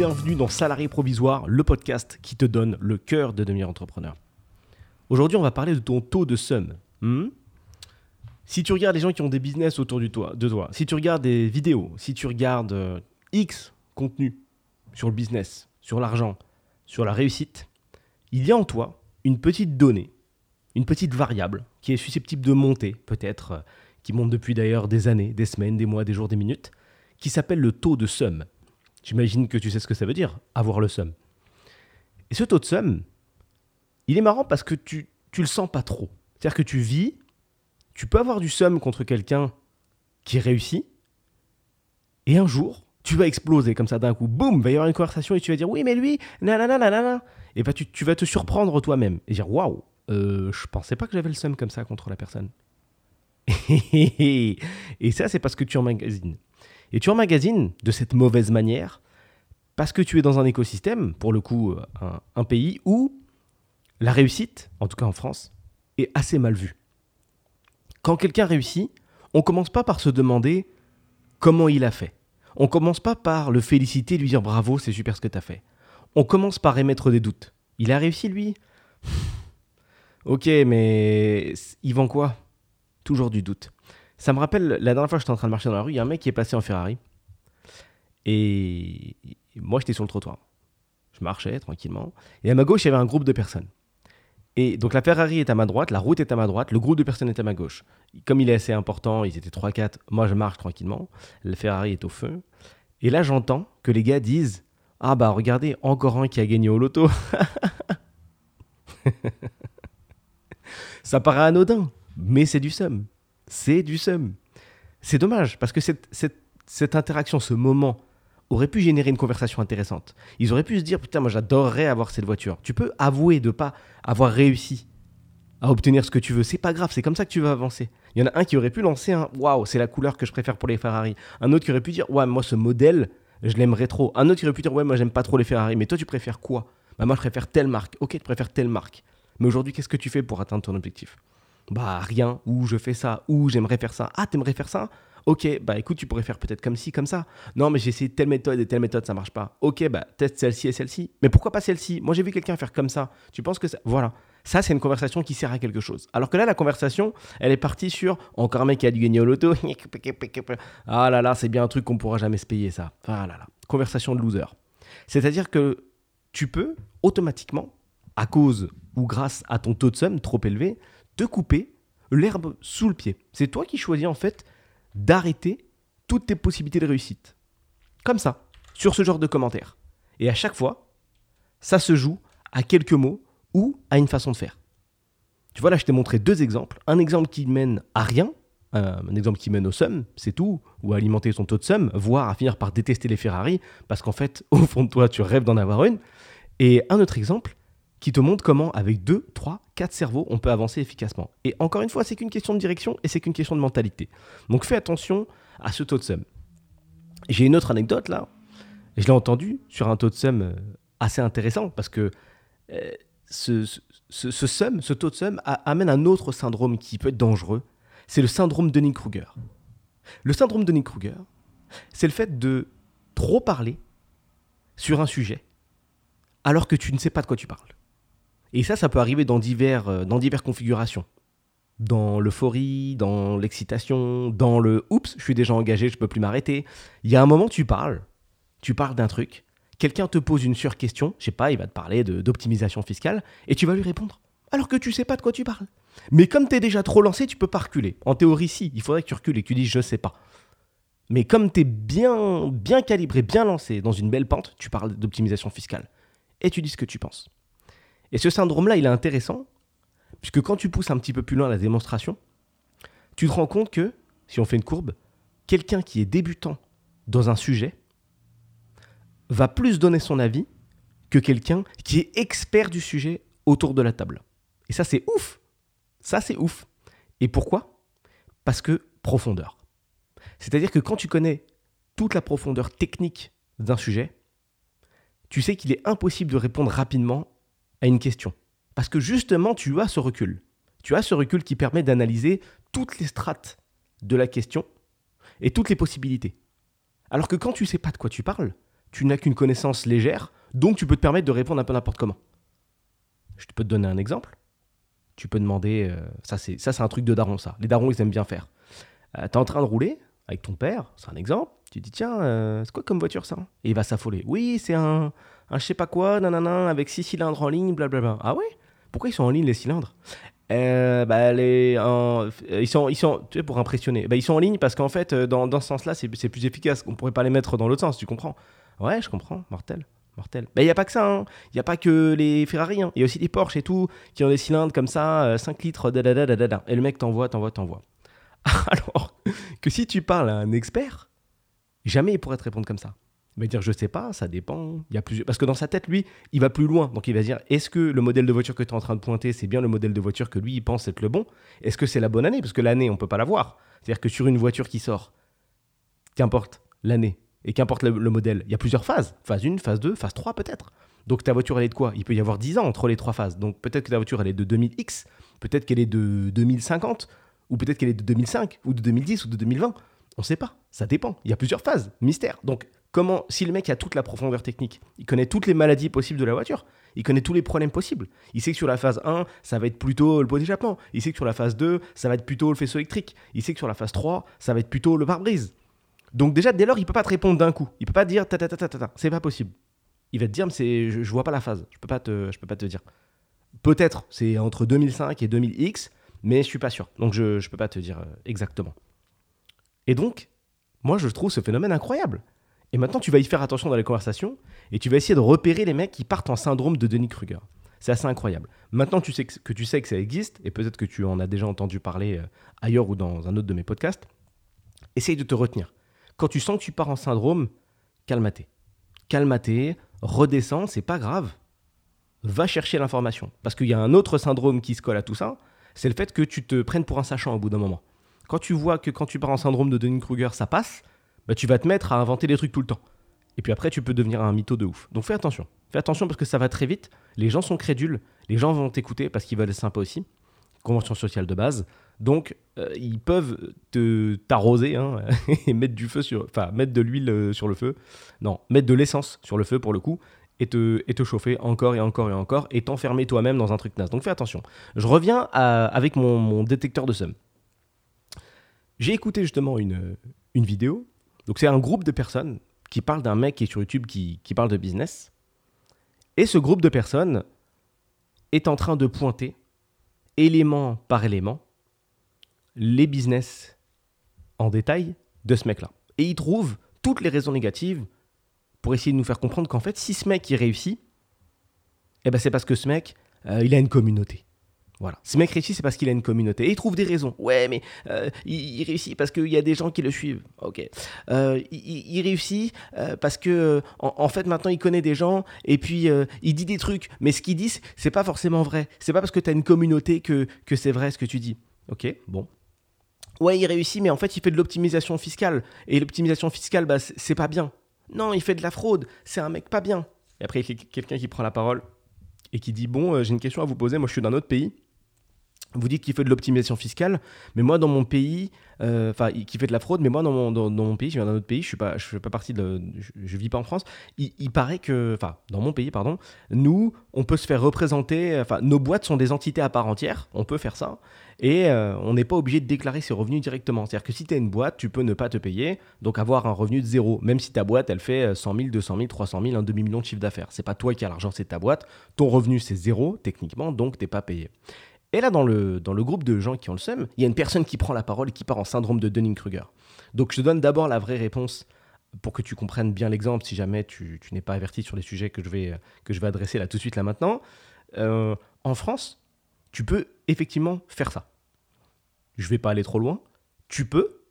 bienvenue dans Salarié Provisoire, le podcast qui te donne le cœur de devenir entrepreneur. Aujourd'hui, on va parler de ton taux de somme. Hmm? Si tu regardes les gens qui ont des business autour de toi, si tu regardes des vidéos, si tu regardes euh, X contenu sur le business, sur l'argent, sur la réussite, il y a en toi une petite donnée, une petite variable qui est susceptible de monter, peut-être, euh, qui monte depuis d'ailleurs des années, des semaines, des mois, des jours, des minutes, qui s'appelle le taux de somme. J'imagine que tu sais ce que ça veut dire, avoir le somme. Et ce taux de somme, il est marrant parce que tu, tu le sens pas trop. C'est-à-dire que tu vis, tu peux avoir du somme contre quelqu'un qui réussit, et un jour, tu vas exploser comme ça d'un coup. Boum, va y avoir une conversation et tu vas dire oui, mais lui, nanana, nanana. Et bah tu, tu vas te surprendre toi-même et dire waouh, euh, je pensais pas que j'avais le somme comme ça contre la personne. et ça, c'est parce que tu emmagasines. Et tu emmagasines de cette mauvaise manière parce que tu es dans un écosystème, pour le coup, un, un pays où la réussite, en tout cas en France, est assez mal vue. Quand quelqu'un réussit, on commence pas par se demander comment il a fait. On commence pas par le féliciter, lui dire bravo, c'est super ce que tu as fait. On commence par émettre des doutes. Il a réussi lui? Ok, mais il vend quoi? Toujours du doute. Ça me rappelle, la dernière fois j'étais en train de marcher dans la rue, il y a un mec qui est passé en Ferrari. Et moi, j'étais sur le trottoir. Je marchais tranquillement. Et à ma gauche, il y avait un groupe de personnes. Et donc la Ferrari est à ma droite, la route est à ma droite, le groupe de personnes est à ma gauche. Comme il est assez important, ils étaient 3-4, moi je marche tranquillement, la Ferrari est au feu. Et là j'entends que les gars disent Ah bah regardez, encore un qui a gagné au loto. Ça paraît anodin, mais c'est du seum. C'est du seum. C'est dommage, parce que cette, cette, cette interaction, ce moment, aurait pu générer une conversation intéressante. Ils auraient pu se dire putain moi j'adorerais avoir cette voiture. Tu peux avouer de pas avoir réussi à obtenir ce que tu veux. C'est pas grave, c'est comme ça que tu vas avancer. Il y en a un qui aurait pu lancer un waouh, c'est la couleur que je préfère pour les Ferrari. Un autre qui aurait pu dire ouais, moi ce modèle, je l'aimerais trop. Un autre qui aurait pu dire ouais, moi j'aime pas trop les Ferrari, mais toi tu préfères quoi? Bah moi je préfère telle marque. OK, tu préfères telle marque. Mais aujourd'hui, qu'est-ce que tu fais pour atteindre ton objectif? Bah rien, ou je fais ça, ou j'aimerais faire ça. Ah, t'aimerais faire ça? Ok, bah écoute, tu pourrais faire peut-être comme ci, comme ça. Non, mais j'ai essayé telle méthode et telle méthode, ça marche pas. Ok, bah teste celle-ci et celle-ci. Mais pourquoi pas celle-ci? Moi, j'ai vu quelqu'un faire comme ça. Tu penses que ça. Voilà. Ça, c'est une conversation qui sert à quelque chose. Alors que là, la conversation, elle est partie sur encore un mec qui a dû gagner au loto. ah là là, c'est bien un truc qu'on pourra jamais se payer, ça. Ah là là. Conversation de loser. C'est-à-dire que tu peux automatiquement, à cause ou grâce à ton taux de somme trop élevé, te couper l'herbe sous le pied. C'est toi qui choisis en fait d'arrêter toutes tes possibilités de réussite. Comme ça, sur ce genre de commentaires. Et à chaque fois, ça se joue à quelques mots ou à une façon de faire. Tu vois, là, je t'ai montré deux exemples. Un exemple qui mène à rien, un exemple qui mène au somme, c'est tout, ou à alimenter son taux de somme, voire à finir par détester les Ferrari, parce qu'en fait, au fond de toi, tu rêves d'en avoir une. Et un autre exemple qui te montre comment, avec deux, trois, quatre cerveaux, on peut avancer efficacement. Et encore une fois, c'est qu'une question de direction et c'est qu'une question de mentalité. Donc fais attention à ce taux de somme. J'ai une autre anecdote là. Je l'ai entendu sur un taux de somme euh, assez intéressant parce que euh, ce, ce, ce, taux de somme amène un autre syndrome qui peut être dangereux. C'est le syndrome de Dunning-Kruger. Le syndrome de Dunning-Kruger, c'est le fait de trop parler sur un sujet alors que tu ne sais pas de quoi tu parles. Et ça, ça peut arriver dans, divers, euh, dans diverses configurations. Dans l'euphorie, dans l'excitation, dans le oups, je suis déjà engagé, je peux plus m'arrêter. Il y a un moment, tu parles, tu parles d'un truc, quelqu'un te pose une sur-question, je sais pas, il va te parler d'optimisation fiscale, et tu vas lui répondre. Alors que tu sais pas de quoi tu parles. Mais comme tu es déjà trop lancé, tu peux pas reculer. En théorie, si, il faudrait que tu recules et que tu dises je sais pas. Mais comme tu es bien, bien calibré, bien lancé dans une belle pente, tu parles d'optimisation fiscale. Et tu dis ce que tu penses. Et ce syndrome-là, il est intéressant, puisque quand tu pousses un petit peu plus loin la démonstration, tu te rends compte que, si on fait une courbe, quelqu'un qui est débutant dans un sujet va plus donner son avis que quelqu'un qui est expert du sujet autour de la table. Et ça, c'est ouf. Ça, c'est ouf. Et pourquoi? Parce que profondeur. C'est-à-dire que quand tu connais toute la profondeur technique d'un sujet, tu sais qu'il est impossible de répondre rapidement à une question. Parce que justement, tu as ce recul. Tu as ce recul qui permet d'analyser toutes les strates de la question et toutes les possibilités. Alors que quand tu sais pas de quoi tu parles, tu n'as qu'une connaissance légère, donc tu peux te permettre de répondre un peu n'importe comment. Je peux te donner un exemple. Tu peux demander, euh, ça c'est ça un truc de daron ça. Les darons ils aiment bien faire. tu es en train de rouler avec ton père, c'est un exemple. Tu dis tiens, c'est quoi comme voiture ça? Et il va s'affoler. Oui, c'est un, un je sais pas quoi, nanana, avec six cylindres en ligne, blablabla. Ah ouais? Pourquoi ils sont en ligne les cylindres? Euh, bah, les, ils sont, ils sont, tu sais, pour impressionner. Bah, ils sont en ligne parce qu'en fait, euh, dans, dans ce sens-là, c'est plus efficace. On pourrait pas les mettre dans l'autre sens, tu comprends? Ouais, je comprends, mortel. Mortel. Mais il n'y a pas que ça, il hein. n'y a pas que les Ferrari, hein. il y a aussi les Porsche et tout, qui ont des cylindres comme ça, 5 euh, litres, da, et le mec t'envoie, t'envoie, t'envoie. Alors que si tu parles à un expert, jamais il pourrait te répondre comme ça. Il va dire je sais pas, ça dépend. Il y a plusieurs... Parce que dans sa tête, lui, il va plus loin. Donc il va dire est-ce que le modèle de voiture que tu es en train de pointer, c'est bien le modèle de voiture que lui, il pense être le bon? Est-ce que c'est la bonne année? Parce que l'année, on peut pas la voir. C'est-à-dire que sur une voiture qui sort, qu'importe l'année et qu'importe le, modèle, il y a plusieurs phases. Phase 1, phase 2, phase 3 peut-être. Donc ta voiture, elle est de quoi? Il peut y avoir 10 ans entre les trois phases. Donc peut-être que ta voiture, elle est de 2000X, peut-être qu'elle est de 2050, ou peut-être qu'elle est de 2005, ou de 2010, ou de 2020. On ne sait pas. Ça dépend. Il y a plusieurs phases. Mystère. Donc comment, si le mec a toute la profondeur technique, il connaît toutes les maladies possibles de la voiture, il connaît tous les problèmes possibles. Il sait que sur la phase 1, ça va être plutôt le pot d'échappement. Il sait que sur la phase 2, ça va être plutôt le faisceau électrique. Il sait que sur la phase 3, ça va être plutôt le pare-brise. Donc déjà, dès lors, il peut pas te répondre d'un coup. Il peut pas te dire ta ta ta ta ta. C'est pas possible. Il va te dire, mais c'est, je, je, vois pas la phase. Je peux pas te, je peux pas te dire. Peut-être, c'est entre 2005 et 2000X, mais je suis pas sûr. Donc je, je peux pas te dire euh, exactement. Et donc, moi, je trouve ce phénomène incroyable. Et maintenant, tu vas y faire attention dans les conversations et tu vas essayer de repérer les mecs qui partent en syndrome de Denis Kruger. C'est assez incroyable. Maintenant tu sais que, tu sais que ça existe, et peut-être que tu en as déjà entendu parler euh, ailleurs ou dans un autre de mes podcasts, essaye de te retenir. Quand tu sens que tu pars en syndrome, calme-toi. Calme-toi, redescends, c'est pas grave. Va chercher l'information. Parce qu'il y a un autre syndrome qui se colle à tout ça, c'est le fait que tu te prennes pour un sachant au bout d'un moment. Quand tu vois que quand tu pars en syndrome de Dunning-Kruger, ça passe, bah, tu vas te mettre à inventer des trucs tout le temps. Et puis après, tu peux devenir un mytho de ouf. Donc fais attention. Fais attention parce que ça va très vite. Les gens sont crédules. Les gens vont t'écouter parce qu'ils veulent être sympas aussi. Convention sociale de base. Donc, euh, ils peuvent te t'arroser hein, et mettre du feu sur, mettre de l'huile euh, sur le feu. Non, mettre de l'essence sur le feu pour le coup et te, chauffer encore et encore et encore et t'enfermer toi-même dans un truc naze. Donc fais attention. Je reviens avec mon, détecteur de somme. J'ai écouté justement une, une vidéo. Donc c'est un groupe de personnes qui parlent d'un mec qui est sur YouTube qui, qui parle de business. Et ce groupe de personnes est en train de pointer élément par élément les business en détail de ce mec-là. Et il trouve toutes les raisons négatives pour essayer de nous faire comprendre qu'en fait, si ce mec il réussit, eh ben c'est parce que ce mec, euh, il a une communauté. Voilà. Ce mec réussit, c'est parce qu'il a une communauté. Et il trouve des raisons. Ouais, mais euh, il, réussit parce qu'il y a des gens qui le suivent. Ok. Euh, il, réussit parce que, en, fait, maintenant, il connaît des gens et puis il dit des trucs. Mais ce qu'il dit, c'est pas forcément vrai. C'est pas parce que tu as une communauté que, que c'est vrai ce que tu dis. Ok, bon ouais, il réussit, mais en fait, il fait de l'optimisation fiscale. Et l'optimisation fiscale, bah, c'est pas bien. Non, il fait de la fraude. C'est un mec pas bien. Et après, il y a quelqu'un qui prend la parole et qui dit Bon, euh, j'ai une question à vous poser. Moi, je suis d'un autre pays. Vous dites qu'il fait de l'optimisation fiscale, mais moi dans mon pays, euh, enfin qui fait de la fraude, mais moi dans mon, dans, mon pays, je viens d'un autre pays, je suis pas, je pas partie de, je, vis pas en France. Il, paraît que, enfin dans mon pays pardon, nous on peut se faire représenter, enfin nos boîtes sont des entités à part entière, on peut faire ça, et euh, on n'est pas obligé de déclarer ses revenus directement. C'est-à-dire que si tu as une boîte, tu peux ne pas te payer, donc avoir un revenu de zéro, même si ta boîte elle fait 100 000, 200 000, 300 000, un demi million de chiffre d'affaires. C'est pas toi qui as l'argent, c'est ta boîte. Ton revenu c'est zéro techniquement, donc t'es pas payé. Et là, dans le, dans le groupe de gens qui ont le seum, il y a une personne qui prend la parole et qui part en syndrome de Dunning-Kruger. Donc, je te donne d'abord la vraie réponse pour que tu comprennes bien l'exemple si jamais tu, n'es pas averti sur les sujets que je vais, que je vais adresser là tout de suite, là maintenant. Euh, en France, tu peux effectivement faire ça. Je ne vais pas aller trop loin. Tu peux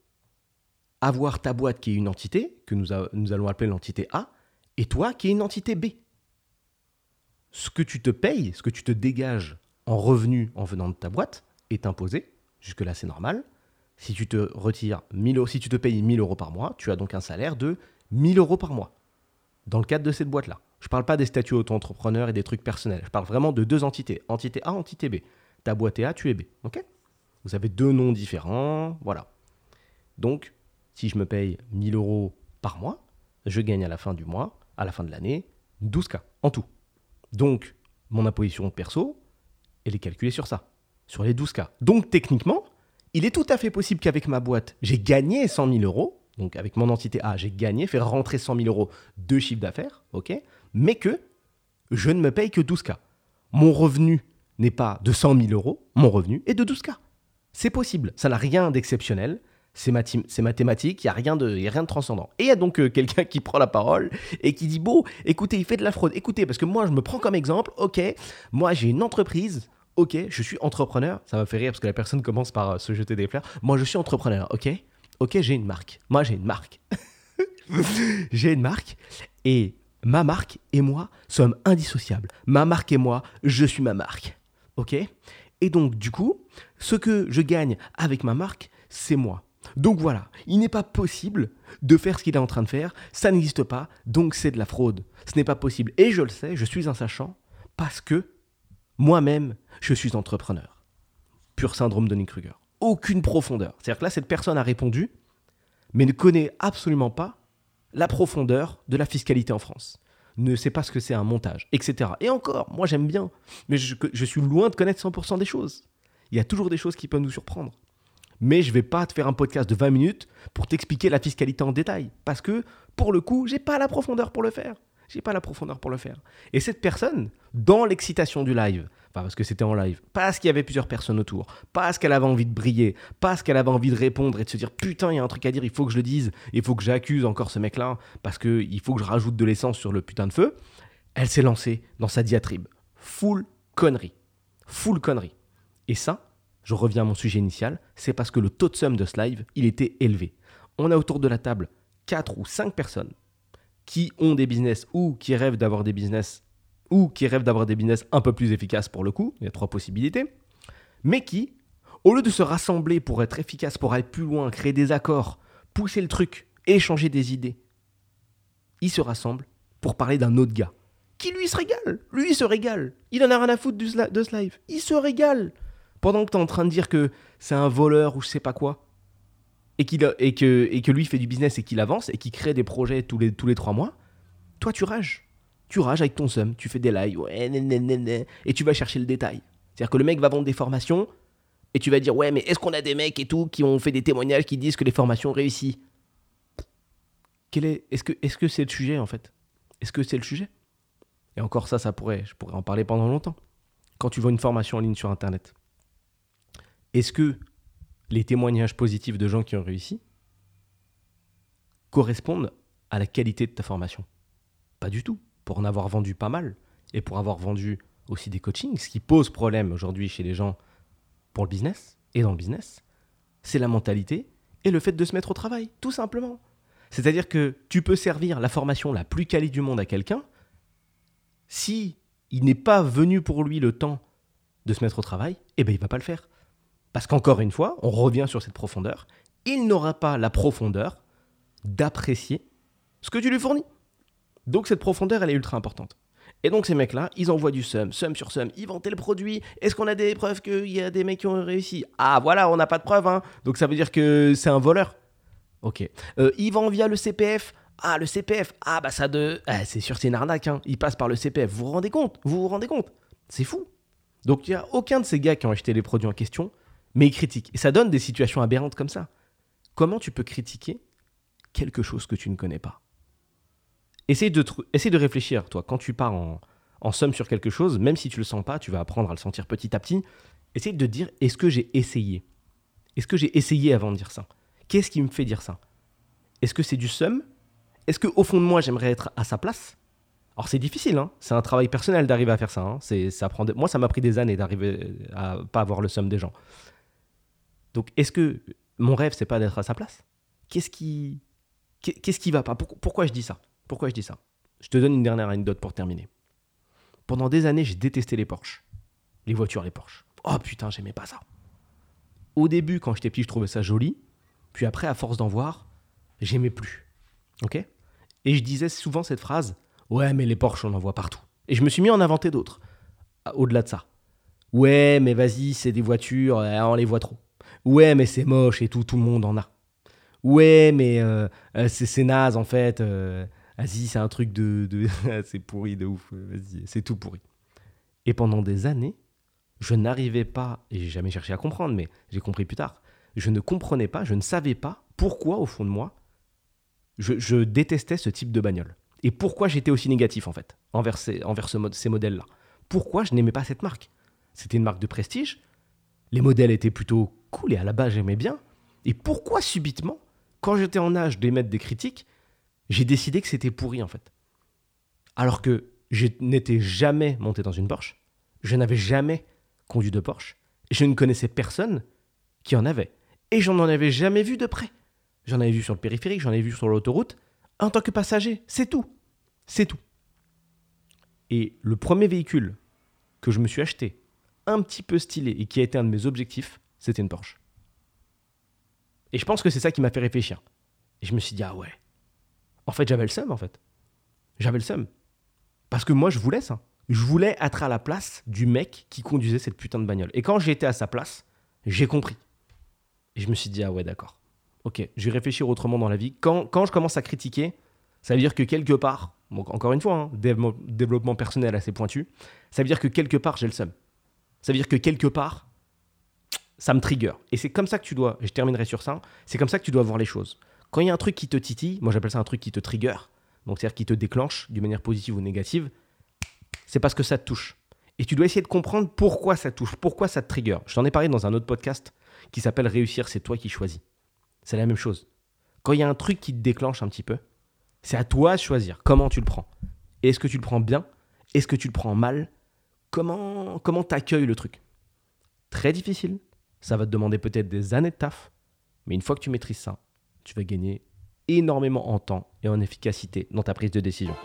avoir ta boîte qui est une entité, que nous, nous allons appeler l'entité A, et toi qui est une entité B. Ce que tu te payes, ce que tu te dégages en revenu en venant de ta boîte est imposé. Jusque-là, c'est normal. Si tu te retires 1000 euros, si tu te payes 1000 euros par mois, tu as donc un salaire de 1000 euros par mois. Dans le cadre de cette boîte-là. Je ne parle pas des statuts auto-entrepreneurs et des trucs personnels. Je parle vraiment de deux entités. Entité A, entité B. Ta boîte est A, tu es B. OK? Vous avez deux noms différents. Voilà. Donc, si je me paye 1000 euros par mois, je gagne à la fin du mois à la fin de l'année 12K en tout. Donc, mon imposition perso, elle est calculée sur ça, sur les 12K. Donc, techniquement, il est tout à fait possible qu'avec ma boîte, j'ai gagné 100 000 euros. Donc, avec mon entité A, j'ai gagné, fait rentrer 100 000 euros de chiffre d'affaires, ok Mais que je ne me paye que 12K. Mon revenu n'est pas de 100 000 euros, mon revenu est de 12K. C'est possible, ça n'a rien d'exceptionnel, c'est mathématique, il n'y a, rien de, rien de transcendant. Et il y a donc euh, quelqu'un qui prend la parole et qui dit, bon, écoutez, il fait de la fraude, écoutez, parce que moi je me prends comme exemple, ok, moi j'ai une entreprise, ok, je suis entrepreneur, ça va faire rire parce que la personne commence par euh, se jeter des fleurs, moi je suis entrepreneur, ok, ok, j'ai une marque, moi j'ai une marque. j'ai une marque et ma marque et moi sommes indissociables. Ma marque et moi, je suis ma marque. OK Et donc, du coup, ce que je gagne avec ma marque, c'est moi. Donc voilà, il n'est pas possible de faire ce qu'il est en train de faire, ça n'existe pas, donc c'est de la fraude. Ce n'est pas possible. Et je le sais, je suis un sachant, parce que moi-même, je suis entrepreneur. Pur syndrome de Nick Kruger. Aucune profondeur. C'est-à-dire que là, cette personne a répondu, mais ne connaît absolument pas la profondeur de la fiscalité en France ne sait pas ce que c'est un montage, etc. Et encore, moi j'aime bien, mais je, suis loin de connaître 100% des choses. Il y a toujours des choses qui peuvent nous surprendre. Mais je vais pas te faire un podcast de 20 minutes pour t'expliquer la fiscalité en détail, parce que pour le coup, j'ai pas la profondeur pour le faire. J'ai pas la profondeur pour le faire. Et cette personne, dans l'excitation du live, parce que c'était en live, parce qu'il y avait plusieurs personnes autour, parce qu'elle avait envie de briller, parce qu'elle avait envie de répondre et de se dire putain, il y a un truc à dire, il faut que je le dise, il faut que j'accuse encore ce mec-là, parce qu'il faut que je rajoute de l'essence sur le putain de feu, elle s'est lancée dans sa diatribe. Full connerie. Full connerie. Et ça, je reviens à mon sujet initial, c'est parce que le taux de somme de ce live, il était élevé. On a autour de la table 4 ou 5 personnes qui ont des business ou qui rêvent d'avoir des business ou qui rêvent d'avoir des business un peu plus efficaces pour le coup, il y a trois possibilités, mais qui, au lieu de se rassembler pour être efficace, pour aller plus loin, créer des accords, pousser le truc, échanger des idées, ils se rassemblent pour parler d'un autre gars, qui lui se régale, lui se régale, il en a rien à foutre de ce live, il se régale, pendant que tu es en train de dire que c'est un voleur ou je sais pas quoi, et, et, que, et que lui fait du business et qu'il avance et qu'il crée des projets tous les, tous les trois mois, toi tu rages tu rages avec ton seum, tu fais des lives, et tu vas chercher le détail. C'est-à-dire que le mec va vendre des formations, et tu vas dire, ouais, mais est-ce qu'on a des mecs et tout qui ont fait des témoignages qui disent que les formations réussissent est, est-ce que, est-ce que c'est le sujet en fait? Est-ce que c'est le sujet? Et encore ça, ça pourrait, je pourrais en parler pendant longtemps. Quand tu vois une formation en ligne sur Internet, est-ce que les témoignages positifs de gens qui ont réussi correspondent à la qualité de ta formation? Pas du tout pour en avoir vendu pas mal et pour avoir vendu aussi des coachings, ce qui pose problème aujourd'hui chez les gens pour le business et dans le business, c'est la mentalité et le fait de se mettre au travail, tout simplement. C'est-à-dire que tu peux servir la formation la plus quali du monde à quelqu'un si il n'est pas venu pour lui le temps de se mettre au travail, eh ben il va pas le faire. Parce qu'encore une fois, on revient sur cette profondeur, il n'aura pas la profondeur d'apprécier ce que tu lui fournis. Donc cette profondeur, elle est ultra importante. Et donc ces mecs-là, ils envoient du sum, sum sur sum, ils vantaient le produit. Est-ce qu'on a des preuves qu'il y a des mecs qui ont réussi? Ah voilà, on n'a pas de preuves, hein. donc ça veut dire que c'est un voleur. Ok. Euh, ils vendent via le CPF. Ah le CPF, ah bah ça de... Ah, c'est sûr c'est une arnaque, hein. ils passent par le CPF. Vous vous rendez compte? Vous vous rendez compte? C'est fou. Donc il n'y a aucun de ces gars qui ont acheté les produits en question, mais ils critiquent. Et ça donne des situations aberrantes comme ça. Comment tu peux critiquer quelque chose que tu ne connais pas? Essaye de, de réfléchir, toi, quand tu pars en, en somme sur quelque chose, même si tu le sens pas, tu vas apprendre à le sentir petit à petit. Essaye de dire est-ce que j'ai essayé? Est-ce que j'ai essayé avant de dire ça? Qu'est-ce qui me fait dire ça? Est-ce que c'est du somme Est-ce qu'au fond de moi, j'aimerais être à sa place? Alors, c'est difficile, hein c'est un travail personnel d'arriver à faire ça. Hein ça prend Moi, ça m'a pris des années d'arriver à pas avoir le somme des gens. Donc, est-ce que mon rêve, c'est pas d'être à sa place? Qu'est-ce qui. Qu'est-ce qui va pas? Pourquoi je dis ça? Pourquoi je dis ça? Je te donne une dernière anecdote pour terminer. Pendant des années, j'ai détesté les Porsche. Les voitures, les Porsche. Oh putain, j'aimais pas ça. Au début, quand j'étais petit, je trouvais ça joli. Puis après, à force d'en voir, j'aimais plus. Ok? Et je disais souvent cette phrase Ouais, mais les Porsche, on en voit partout. Et je me suis mis à en inventer d'autres. Au-delà de ça. Ouais, mais vas-y, c'est des voitures, on les voit trop. Ouais, mais c'est moche et tout, tout le monde en a. Ouais, mais euh, euh, c'est naze en fait. Euh, Vas-y, c'est un truc de. de... c'est pourri de ouf. Vas-y, c'est tout pourri. Et pendant des années, je n'arrivais pas, et j'ai jamais cherché à comprendre, mais j'ai compris plus tard, je ne comprenais pas, je ne savais pas pourquoi, au fond de moi, je, détestais ce type de bagnole. Et pourquoi j'étais aussi négatif, en fait, envers ces modèles-là. Pourquoi je n'aimais pas cette marque? C'était une marque de prestige, les modèles étaient plutôt cool, et à la base, j'aimais bien. Et pourquoi, subitement, quand j'étais en âge d'émettre des critiques, j'ai décidé que c'était pourri, en fait? Alors que je n'étais jamais monté dans une Porsche, je n'avais jamais conduit de Porsche, je ne connaissais personne qui en avait. Et j'en avais jamais vu de près. J'en avais vu sur le périphérique, j'en avais vu sur l'autoroute, en tant que passager, c'est tout. C'est tout. Et le premier véhicule que je me suis acheté, un petit peu stylé et qui a été un de mes objectifs, c'était une Porsche. Et je pense que c'est ça qui m'a fait réfléchir. Et je me suis dit, ah ouais. En fait, j'avais le seum, en fait. J'avais le seum. Parce que moi, je voulais ça. Je voulais être à la place du mec qui conduisait cette putain de bagnole. Et quand j'étais à sa place, j'ai compris. Et je me suis dit, ah ouais, d'accord. Ok, je vais réfléchir autrement dans la vie. Quand, quand je commence à critiquer, ça veut dire que quelque part, encore une fois, hein, développement personnel assez pointu, ça veut dire que quelque part, j'ai le seum. Ça veut dire que quelque part, ça me trigger. Et c'est comme ça que tu dois, je terminerai sur ça, c'est comme ça que tu dois voir les choses. Quand il y a un truc qui te titille, moi j'appelle ça un truc qui te trigger, donc c'est-à-dire qui te déclenche d'une manière positive ou négative, c'est parce que ça te touche. Et tu dois essayer de comprendre pourquoi ça touche, pourquoi ça te trigger. Je t'en ai parlé dans un autre podcast qui s'appelle Réussir, c'est toi qui choisis. C'est la même chose. Quand il y a un truc qui te déclenche un petit peu, c'est à toi de choisir comment tu le prends. Est-ce que tu le prends bien? Est-ce que tu le prends mal? Comment comment t'accueilles le truc? Très difficile. Ça va te demander peut-être des années de taf, mais une fois que tu maîtrises ça, tu vas gagner énormément en temps et en efficacité dans ta prise de décision.